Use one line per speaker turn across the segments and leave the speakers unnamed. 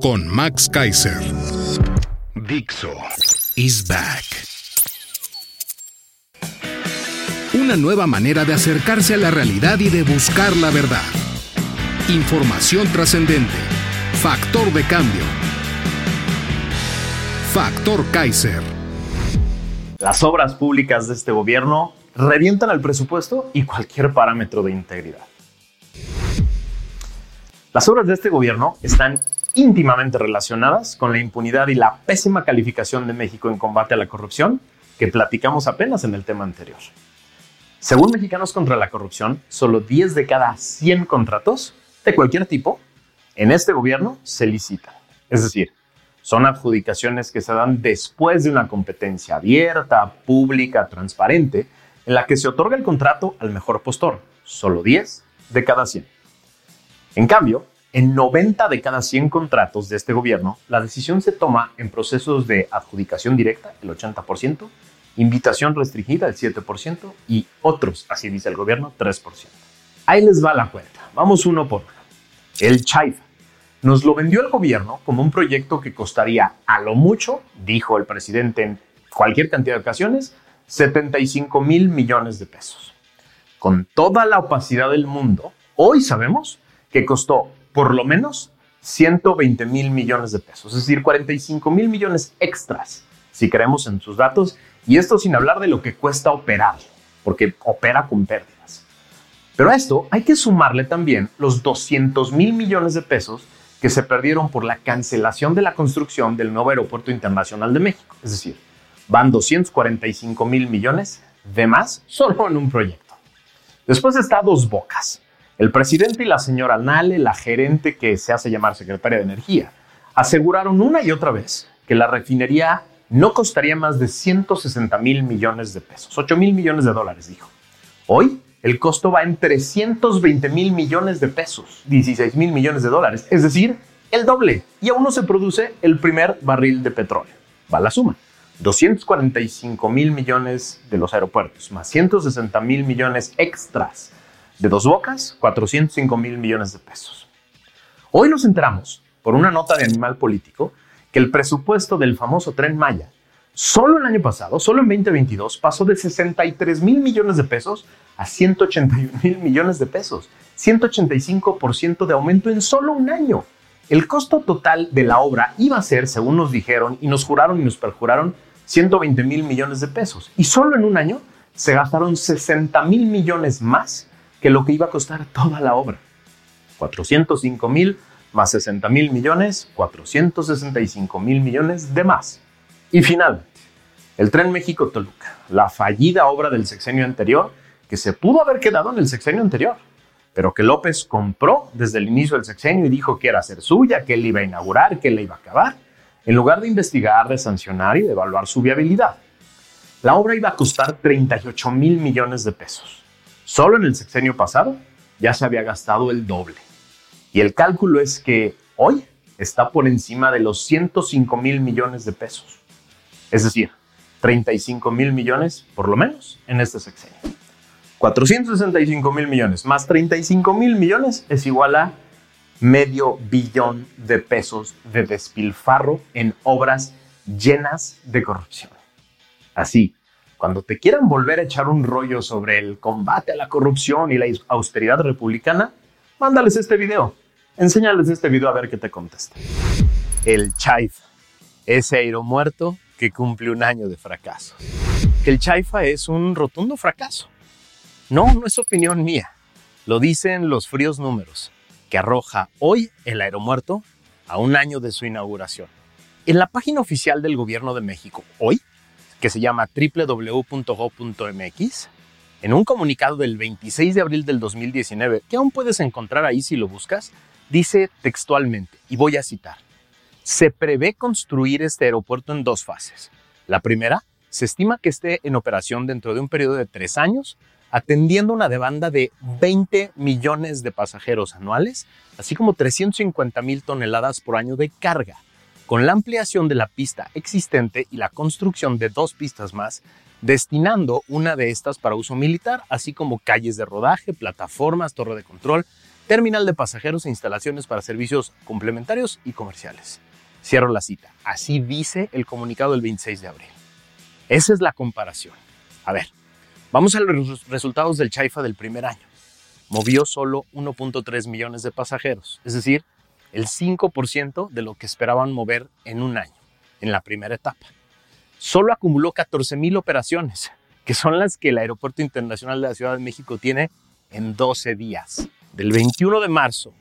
con Max Kaiser. Dixo is back. Una nueva manera de acercarse a la realidad y de buscar la verdad. Información trascendente. Factor de cambio. Factor Kaiser.
Las obras públicas de este gobierno revientan el presupuesto y cualquier parámetro de integridad. Las obras de este gobierno están íntimamente relacionadas con la impunidad y la pésima calificación de México en combate a la corrupción que platicamos apenas en el tema anterior. Según Mexicanos contra la Corrupción, solo 10 de cada 100 contratos de cualquier tipo en este gobierno se licitan. Es decir, son adjudicaciones que se dan después de una competencia abierta, pública, transparente, en la que se otorga el contrato al mejor postor. Solo 10 de cada 100. En cambio, en 90 de cada 100 contratos de este gobierno, la decisión se toma en procesos de adjudicación directa, el 80%, invitación restringida, el 7%, y otros, así dice el gobierno, 3%. Ahí les va la cuenta. Vamos uno por uno. El Chaifa. Nos lo vendió el gobierno como un proyecto que costaría a lo mucho, dijo el presidente en cualquier cantidad de ocasiones, 75 mil millones de pesos. Con toda la opacidad del mundo, hoy sabemos que costó por lo menos 120 mil millones de pesos, es decir, 45 mil millones extras, si creemos en sus datos, y esto sin hablar de lo que cuesta operar, porque opera con pérdidas. Pero a esto hay que sumarle también los 200 mil millones de pesos que se perdieron por la cancelación de la construcción del nuevo Aeropuerto Internacional de México. Es decir, van 245 mil millones de más solo en un proyecto. Después está Dos Bocas. El presidente y la señora Nale, la gerente que se hace llamar secretaria de Energía, aseguraron una y otra vez que la refinería no costaría más de 160 mil millones de pesos, 8 mil millones de dólares, dijo. Hoy el costo va en 320 mil millones de pesos, 16 mil millones de dólares, es decir, el doble. Y aún no se produce el primer barril de petróleo. Va la suma. 245 mil millones de los aeropuertos, más 160 mil millones extras de Dos Bocas, 405 mil millones de pesos. Hoy nos enteramos, por una nota de Animal Político, que el presupuesto del famoso tren Maya, solo el año pasado, solo en 2022, pasó de 63 mil millones de pesos a 181 mil millones de pesos. 185% de aumento en solo un año. El costo total de la obra iba a ser, según nos dijeron y nos juraron y nos perjuraron, 120 mil millones de pesos. Y solo en un año se gastaron 60 mil millones más que lo que iba a costar toda la obra. 405 mil más 60 mil millones, 465 mil millones de más. Y finalmente, el tren México-Toluca, la fallida obra del sexenio anterior que se pudo haber quedado en el sexenio anterior, pero que López compró desde el inicio del sexenio y dijo que era ser suya, que él iba a inaugurar, que él iba a acabar, en lugar de investigar, de sancionar y de evaluar su viabilidad. La obra iba a costar 38 mil millones de pesos. Solo en el sexenio pasado ya se había gastado el doble. Y el cálculo es que hoy está por encima de los 105 mil millones de pesos. Es decir, 35 mil millones por lo menos en este sexenio. 465 mil millones más 35 mil millones es igual a medio billón de pesos de despilfarro en obras llenas de corrupción. Así, cuando te quieran volver a echar un rollo sobre el combate a la corrupción y la austeridad republicana, mándales este video. Enséñales este video a ver qué te contesta. El Chaifa, ese aero muerto que cumple un año de fracaso. El Chaifa es un rotundo fracaso. No, no es opinión mía. Lo dicen los fríos números que arroja hoy el aeromuerto a un año de su inauguración. En la página oficial del Gobierno de México, hoy, que se llama www.go.mx, En un comunicado del 26 de abril del 2019, que aún puedes encontrar ahí si lo buscas, dice textualmente, y voy a citar, se prevé construir este aeropuerto en dos fases. La primera, se estima que esté en operación dentro de un periodo de tres años, atendiendo una demanda de 20 millones de pasajeros anuales, así como 350 mil toneladas por año de carga. Con la ampliación de la pista existente y la construcción de dos pistas más, destinando una de estas para uso militar, así como calles de rodaje, plataformas, torre de control, terminal de pasajeros e instalaciones para servicios complementarios y comerciales. Cierro la cita. Así dice el comunicado del 26 de abril. Esa es la comparación. A ver, vamos a los resultados del Chaifa del primer año. Movió solo 1.3 millones de pasajeros, es decir, el 5% de lo que esperaban mover en un año, en la primera etapa solo acumuló 14 mil operaciones, que son las que el Aeropuerto Internacional de la Ciudad de México tiene en 12 días. Del 21 de marzo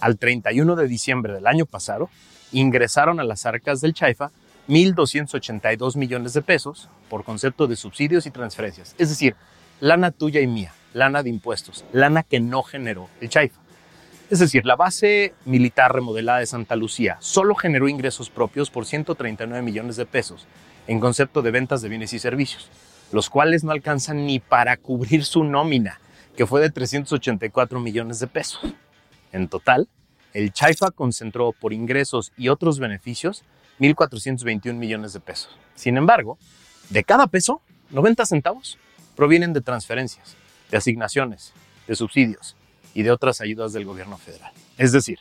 al 31 de diciembre del año pasado, ingresaron a las arcas del Chaifa 1.282 millones de pesos por concepto de subsidios y transferencias. Es decir, lana tuya y mía, lana de impuestos, lana que no generó el Chaifa. Es decir, la base militar remodelada de Santa Lucía solo generó ingresos propios por 139 millones de pesos en concepto de ventas de bienes y servicios, los cuales no alcanzan ni para cubrir su nómina, que fue de 384 millones de pesos. En total, el Chaifa concentró por ingresos y otros beneficios 1.421 millones de pesos. Sin embargo, de cada peso, 90 centavos provienen de transferencias, de asignaciones, de subsidios y de otras ayudas del gobierno federal. Es decir,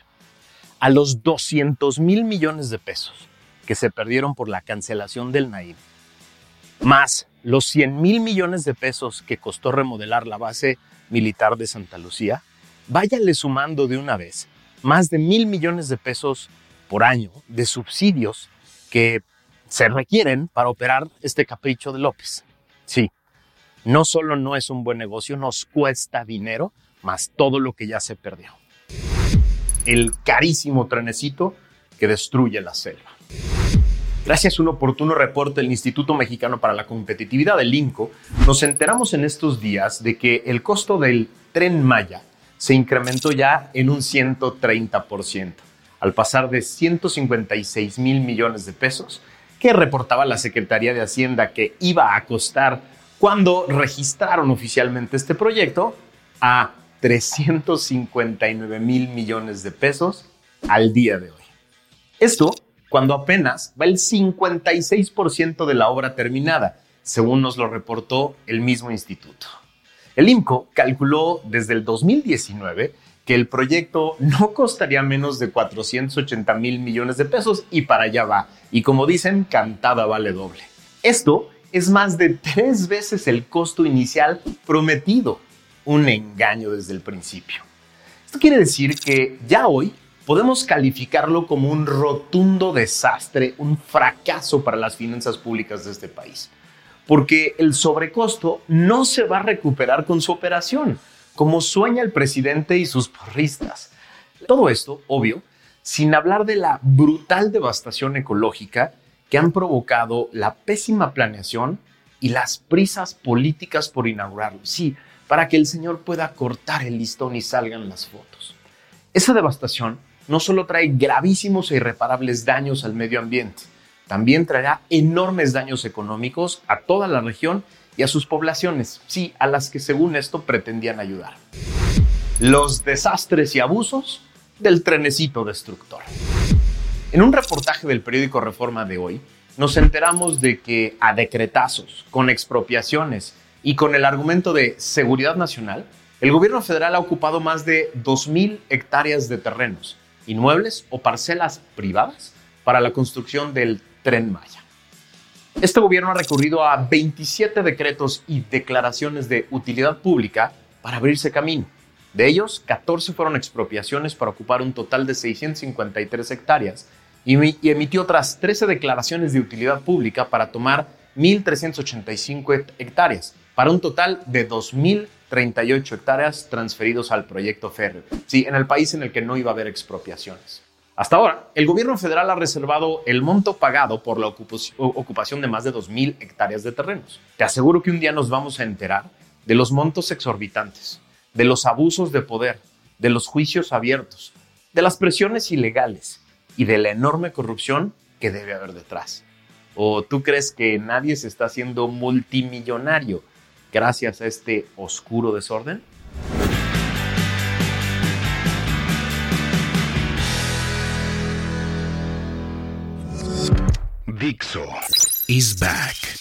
a los 200 mil millones de pesos que se perdieron por la cancelación del NAIM, más los 100 mil millones de pesos que costó remodelar la base militar de Santa Lucía, váyale sumando de una vez más de mil millones de pesos por año de subsidios que se requieren para operar este capricho de López. Sí, no solo no es un buen negocio, nos cuesta dinero, más todo lo que ya se perdió. El carísimo trenecito que destruye la selva. Gracias a un oportuno reporte del Instituto Mexicano para la Competitividad del INCO, nos enteramos en estos días de que el costo del tren Maya se incrementó ya en un 130%, al pasar de 156 mil millones de pesos, que reportaba la Secretaría de Hacienda que iba a costar cuando registraron oficialmente este proyecto, a 359 mil millones de pesos al día de hoy. Esto cuando apenas va el 56% de la obra terminada, según nos lo reportó el mismo instituto. El IMCO calculó desde el 2019 que el proyecto no costaría menos de 480 mil millones de pesos y para allá va. Y como dicen, cantada vale doble. Esto es más de tres veces el costo inicial prometido. Un engaño desde el principio. Esto quiere decir que ya hoy podemos calificarlo como un rotundo desastre, un fracaso para las finanzas públicas de este país. Porque el sobrecosto no se va a recuperar con su operación, como sueña el presidente y sus porristas. Todo esto, obvio, sin hablar de la brutal devastación ecológica que han provocado la pésima planeación y las prisas políticas por inaugurarlo. Sí, para que el señor pueda cortar el listón y salgan las fotos. Esa devastación no solo trae gravísimos e irreparables daños al medio ambiente, también traerá enormes daños económicos a toda la región y a sus poblaciones, sí, a las que según esto pretendían ayudar. Los desastres y abusos del trenecito destructor. En un reportaje del periódico Reforma de hoy, nos enteramos de que a decretazos, con expropiaciones y con el argumento de seguridad nacional, el gobierno federal ha ocupado más de 2.000 hectáreas de terrenos, inmuebles o parcelas privadas para la construcción del tren Maya. Este gobierno ha recurrido a 27 decretos y declaraciones de utilidad pública para abrirse camino. De ellos, 14 fueron expropiaciones para ocupar un total de 653 hectáreas y, emitió otras 13 declaraciones de utilidad pública para tomar 1.385 hectáreas, para un total de 2.038 hectáreas transferidos al proyecto férreo. Sí, en el país en el que no iba a haber expropiaciones. Hasta ahora, el gobierno federal ha reservado el monto pagado por la ocupación de más de 2.000 hectáreas de terrenos. Te aseguro que un día nos vamos a enterar de los montos exorbitantes, de los abusos de poder, de los juicios abiertos, de las presiones ilegales y de la enorme corrupción que debe haber detrás. ¿O tú crees que nadie se está haciendo multimillonario gracias a este oscuro desorden?
Dixo is back.